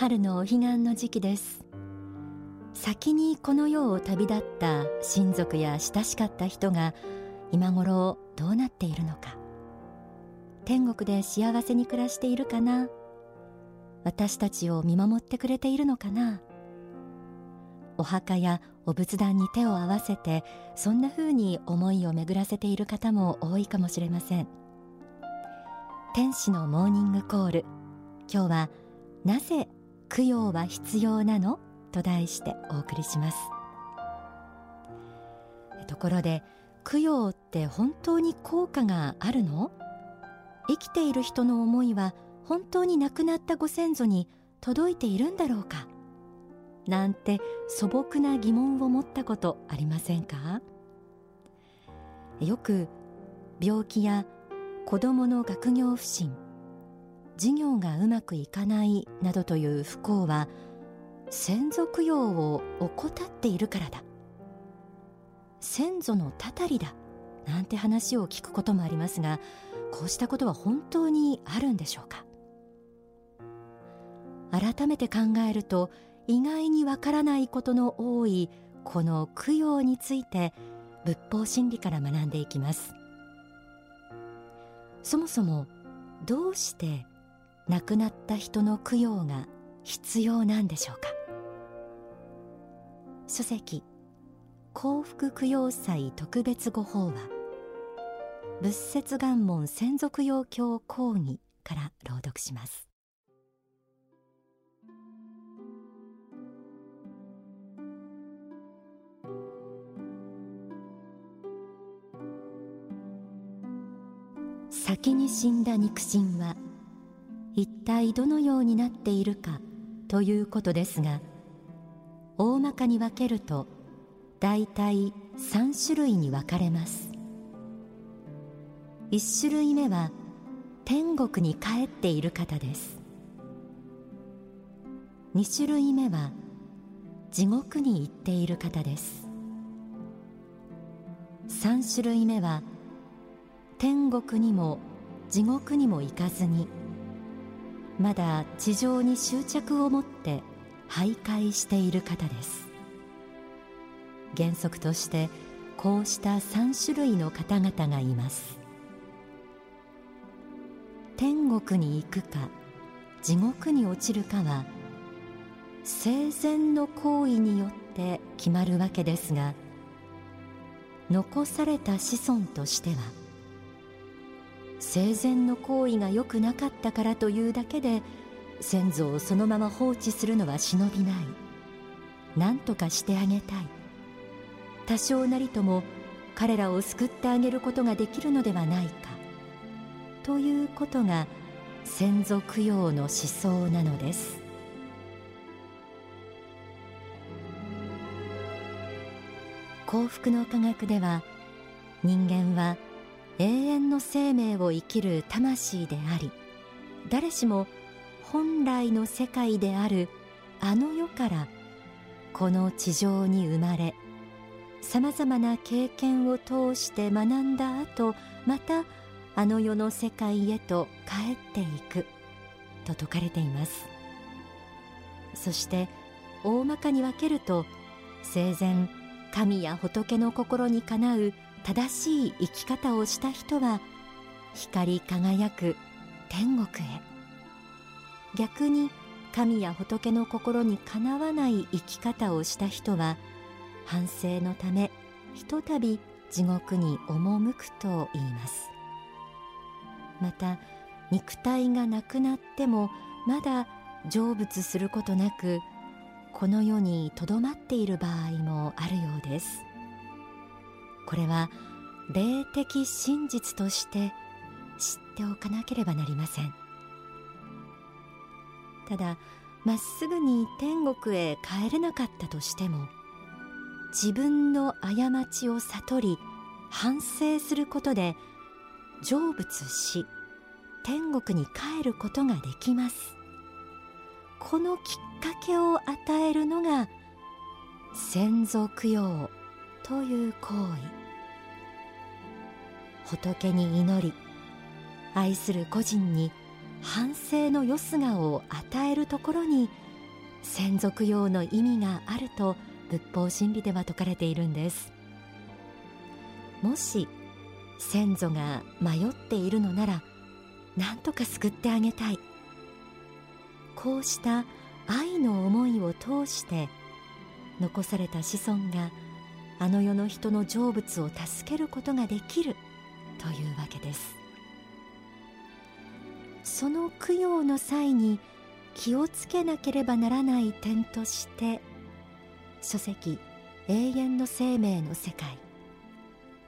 春のお彼岸の時期です。先にこの世を旅立った親族や親しかった人が今頃どうなっているのか。天国で幸せに暮らしているかな。私たちを見守ってくれているのかな。お墓やお仏壇に手を合わせてそんな風に思いを巡らせている方も多いかもしれません。天使のモーニングコール。今日はなぜ供養は必要なの？と題してお送りします。ところで供養って本当に効果があるの？生きている人の思いは本当に亡くなったご先祖に届いているんだろうか？なんて素朴な疑問を持ったことありませんか？よく病気や子どもの学業不振事業がうまくいかないなどという不幸は先祖供養を怠っているからだ。先祖のたたりだなんて話を聞くこともありますがこうしたことは本当にあるんでしょうか。改めて考えると意外にわからないことの多いこの供養について仏法真理から学んでいきます。そもそもどうして亡くなった人の供養が必要なんでしょうか？書籍幸福供養祭特別ご法話。仏説願門専属要教講義から朗読します。先に死んだ肉親は一体どのようになっているかということですが大まかに分けると大体3種類に分かれます。1種類目は天国に帰っている方です。2種類目は地獄に行っている方です。3種類目は天国にも地獄にも行かずにまだ地上に執着を持って徘徊している方です。原則としてこうした3種類の方々がいます。天国に行くか地獄に落ちるかは生前の行為によって決まるわけですが残された子孫としては生前の行為が良くなかったからというだけで先祖をそのまま放置するのは忍びない。何とかしてあげたい。多少なりとも彼らを救ってあげることができるのではないか。ということが先祖供養の思想なのです。幸福の科学では人間は永遠の生命を生きる魂であり誰しも本来の世界であるあの世からこの地上に生まれさまざまな経験を通して学んだ後またあの世の世界へと帰っていくと説かれています。そして大まかに分けると生前神や仏の心にかなう正しい生き方をした人は光り輝く天国へ。逆に神や仏の心にかなわない生き方をした人は反省のためひとたび地獄に赴くと言います。また肉体がなくなってもまだ成仏することなくこの世にとどまっている場合もあるようです。これは霊的真実として知っておかなければなりません。ただまっすぐに天国へ帰れなかったとしても自分の過ちを悟り反省することで成仏し天国に帰ることができます。このきっかけを与えるのが先祖供養という行為。仏に祈り愛する個人に反省のよすがを与えるところに先祖供養の意味があると仏法真理では説かれているんです。もし先祖が迷っているのなら何とか救ってあげたい。こうした愛の思いを通して残された子孫があの世の人の成仏を助けることができる。というわけです。その供養の際に気をつけなければならない点として書籍永遠の生命の世界。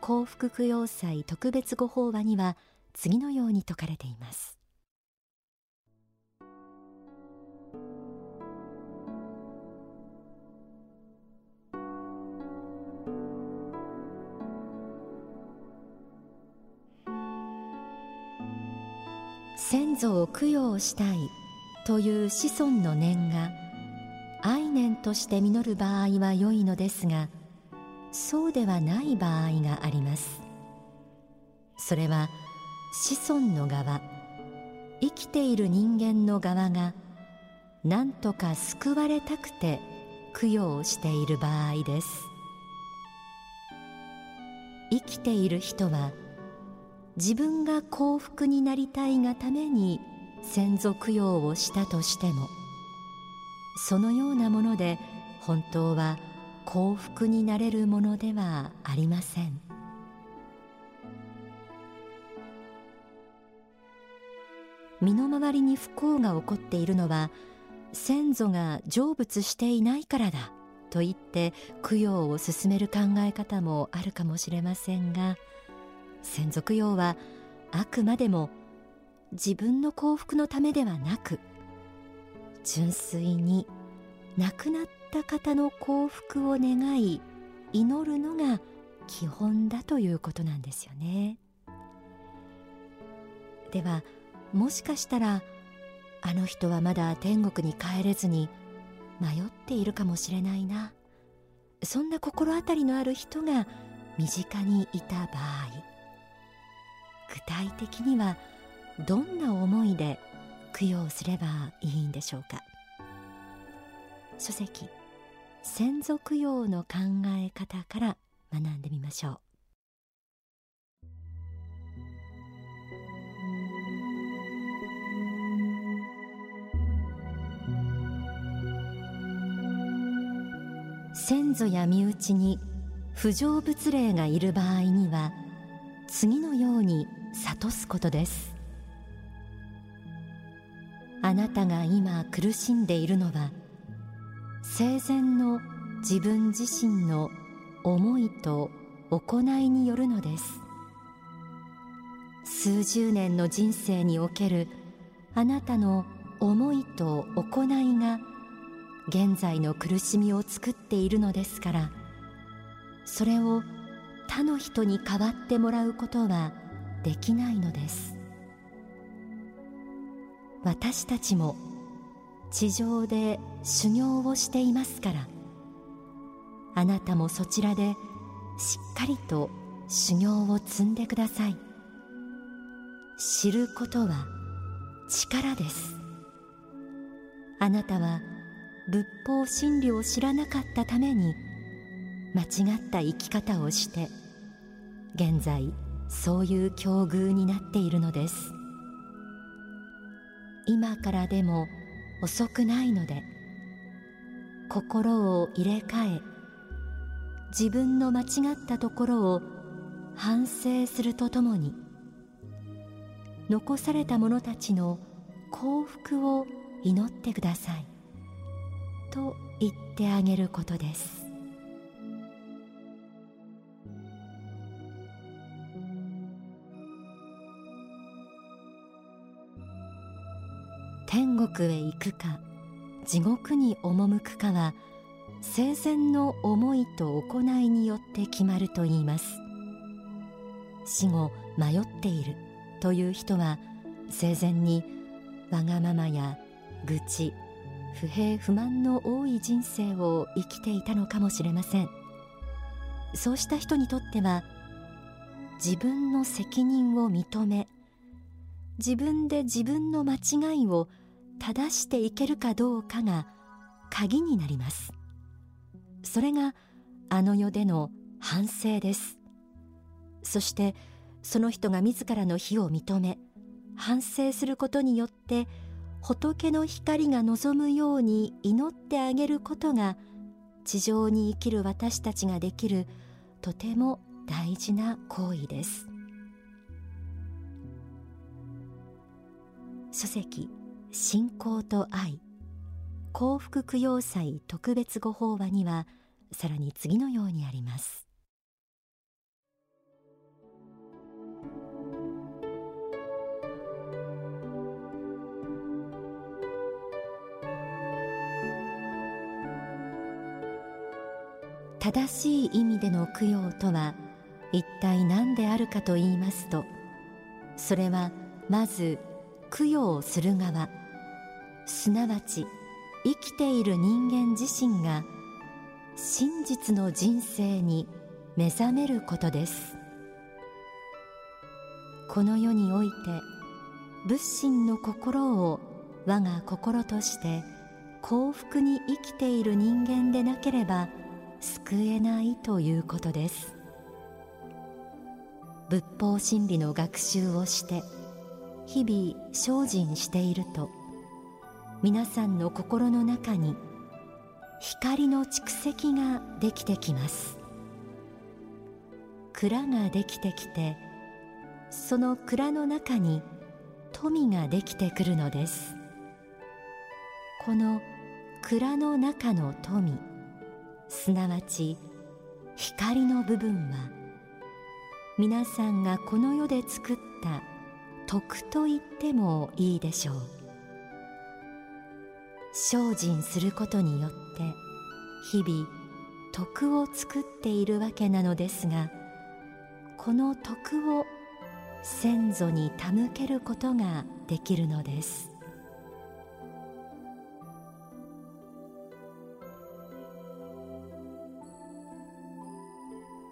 幸福供養祭特別ご法話には次のように説かれています。先祖を供養したいという子孫の念が愛念として実る場合は良いのですがそうではない場合があります。それは子孫の側生きている人間の側が何とか救われたくて供養している場合です。生きている人は自分が幸福になりたいがために先祖供養をしたとしてもそのようなもので本当は幸福になれるものではありません。身の回りに不幸が起こっているのは先祖が成仏していないからだと言って供養を進める考え方もあるかもしれませんが先祖供養はあくまでも自分の幸福のためではなく純粋に亡くなった方の幸福を願い祈るのが基本だということなんですよね。ではもしかしたらあの人はまだ天国に帰れずに迷っているかもしれないな。そんな心当たりのある人が身近にいた場合具体的にはどんな思いで供養すればいいんでしょうか？書籍先祖供養の考え方から学んでみましょう。先祖や身内に不成仏霊がいる場合には次のように諭すことです。あなたが今苦しんでいるのは生前の自分自身の思いと行いによるのです。数十年の人生におけるあなたの思いと行いが現在の苦しみを作っているのですからそれを他の人に代わってもらうことはできないのです。私たちも地上で修行をしていますから。あなたもそちらでしっかりと修行を積んでください。知ることは力です。あなたは仏法真理を知らなかったために間違った生き方をして現在そういう境遇になっているのです。今からでも遅くないので心を入れ替え自分の間違ったところを反省するとともに残された者たちの幸福を祈ってください。と言ってあげることです。天国へ行くか地獄に赴くかは生前の思いと行いによって決まると言います。死後迷っているという人は生前にわがままや愚痴不平不満の多い人生を生きていたのかもしれません。そうした人にとっては自分の責任を認め自分で自分の間違いを正していけるかどうかが鍵になります。それがあの世での反省です。そしてその人が自らの非を認め反省することによって仏の光が望むように祈ってあげることが地上に生きる私たちができるとても大事な行為です。書籍信仰と愛幸福供養祭特別ご法話にはさらに次のようにあります。正しい意味での供養とは一体何であるかと言いますとそれはまず供養する側すなわち生きている人間自身が真実の人生に目覚めることです。この世において仏心の心を我が心として幸福に生きている人間でなければ救えないということです。仏法真理の学習をして日々精進していると皆さんの心の中に光の蓄積ができてきます。蔵ができてきてその蔵の中に富ができてくるのです。この蔵の中の富すなわち光の部分は皆さんがこの世で作った徳と言ってもいいでしょう。精進することによって日々徳を作っているわけなのですがこの徳を先祖に手向けることができるのです。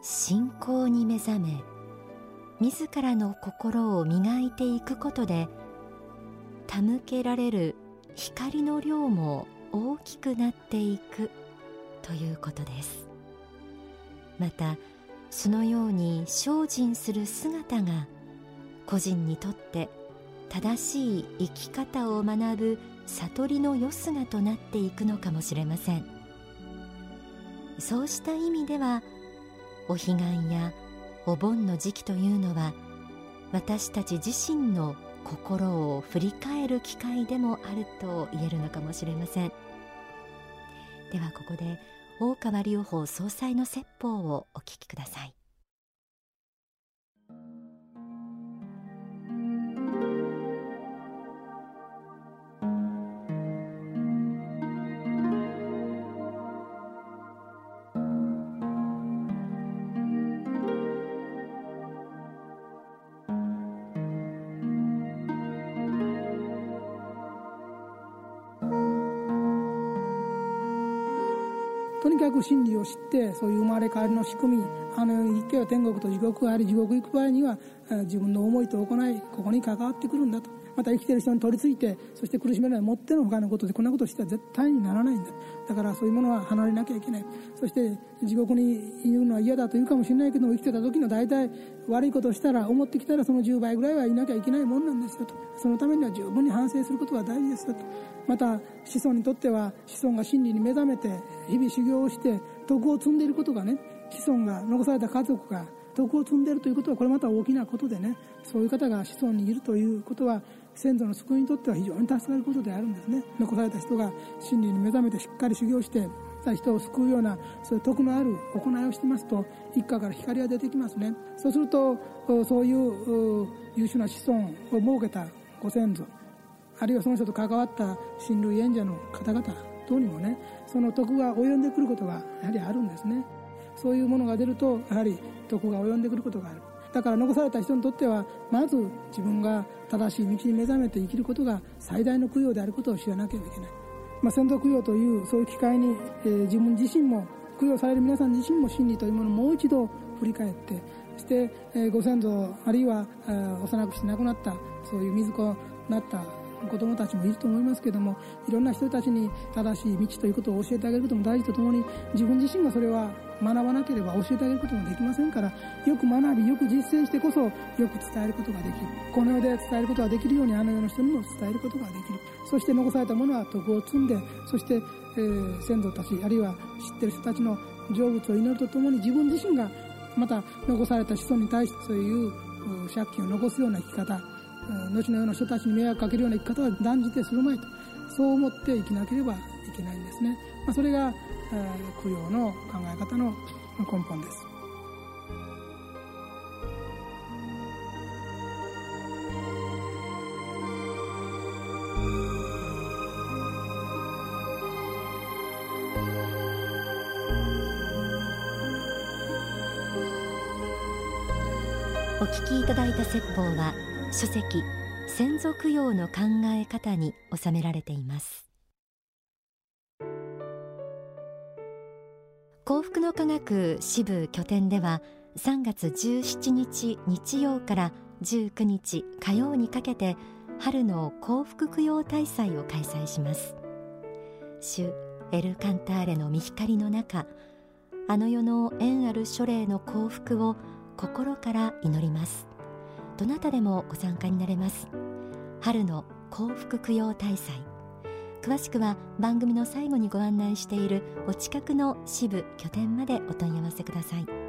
信仰に目覚め自らの心を磨いていくことで手向けられる光の量も大きくなっていくということです。またそのように精進する姿が個人にとって正しい生き方を学ぶ悟りのよすがとなっていくのかもしれません。そうした意味ではお彼岸やお盆の時期というのは私たち自身の心を振り返る機会でもあると言えるのかもしれません。ではここで大川隆法総裁の説法をお聞きください。にかく真理を知ってそういう生まれ変わりの仕組みあの一回は天国と地獄があり地獄行く場合には自分の思いと行いここに関わってくるんだと。また生きてる人に取り付いてそして苦しめないもっての他のことでこんなことしては絶対にならないんだ。だからそういうものは離れなきゃいけない。そして地獄にいるのは嫌だと言うかもしれないけども生きてた時の大体悪いことをしたら思ってきたらその10倍ぐらいはいなきゃいけないもんなんですよと。そのためには十分に反省することが大事ですよと。また子孫にとっては子孫が真理に目覚めて日々修行をして徳を積んでいることがね子孫が残された家族が徳を積んでいるということはこれまた大きなことでねそういう方が子孫にいるということは先祖の救いにとっては非常に助かることであるんですね。残された人が真理に目覚めてしっかり修行して人を救うようなそういう徳のある行いをしてますと一家から光が出てきますね。そうするとそういう優秀な子孫を設けたご先祖あるいはその人と関わった親類縁者の方々等にもねその徳が及んでくることがやはりあるんですね。そういうものが出るとやはり徳が及んでくることがある。だから残された人にとってはまず自分が正しい道に目覚めて生きることが最大の供養であることを知らなければいけない、まあ、先祖供養というそういう機会に、えー、自分自身も供養される皆さん自身も真理というものをもう一度振り返ってそして、えー、ご先祖あるいは幼くして亡くなったそういう水子になった子どもたちもいると思いますけどもいろんな人たちに正しい道ということを教えてあげることも大事とともに自分自身がそれは学ばなければ教えてあげることもできませんからよく学びよく実践してこそよく伝えることができる。この世で伝えることができるようにあの世の人にも伝えることができる。そして残されたものは徳を積んでそして、えー、先祖たちあるいは知ってる人たちの成仏を祈るとともに自分自身がまた残された子孫に対してそういう借金を残すような生き方後のような人たちに迷惑かけるような生き方は断じてするまいと。そう思って生きなければいけないんですね、まあ、それが供養の考え方の根本です。お聞きいただいた説法は書籍先祖供養の考え方に収められています。幸福の科学支部拠点では3月17日日曜から19日火曜にかけて春の幸福供養大祭を開催します。主エル・カンターレの御光の中あの世の縁ある書霊の幸福を心から祈ります。どなたでもご参加になれます。春の幸福供養大祭。詳しくは番組の最後にご案内しているお近くの支部拠点までお問い合わせください。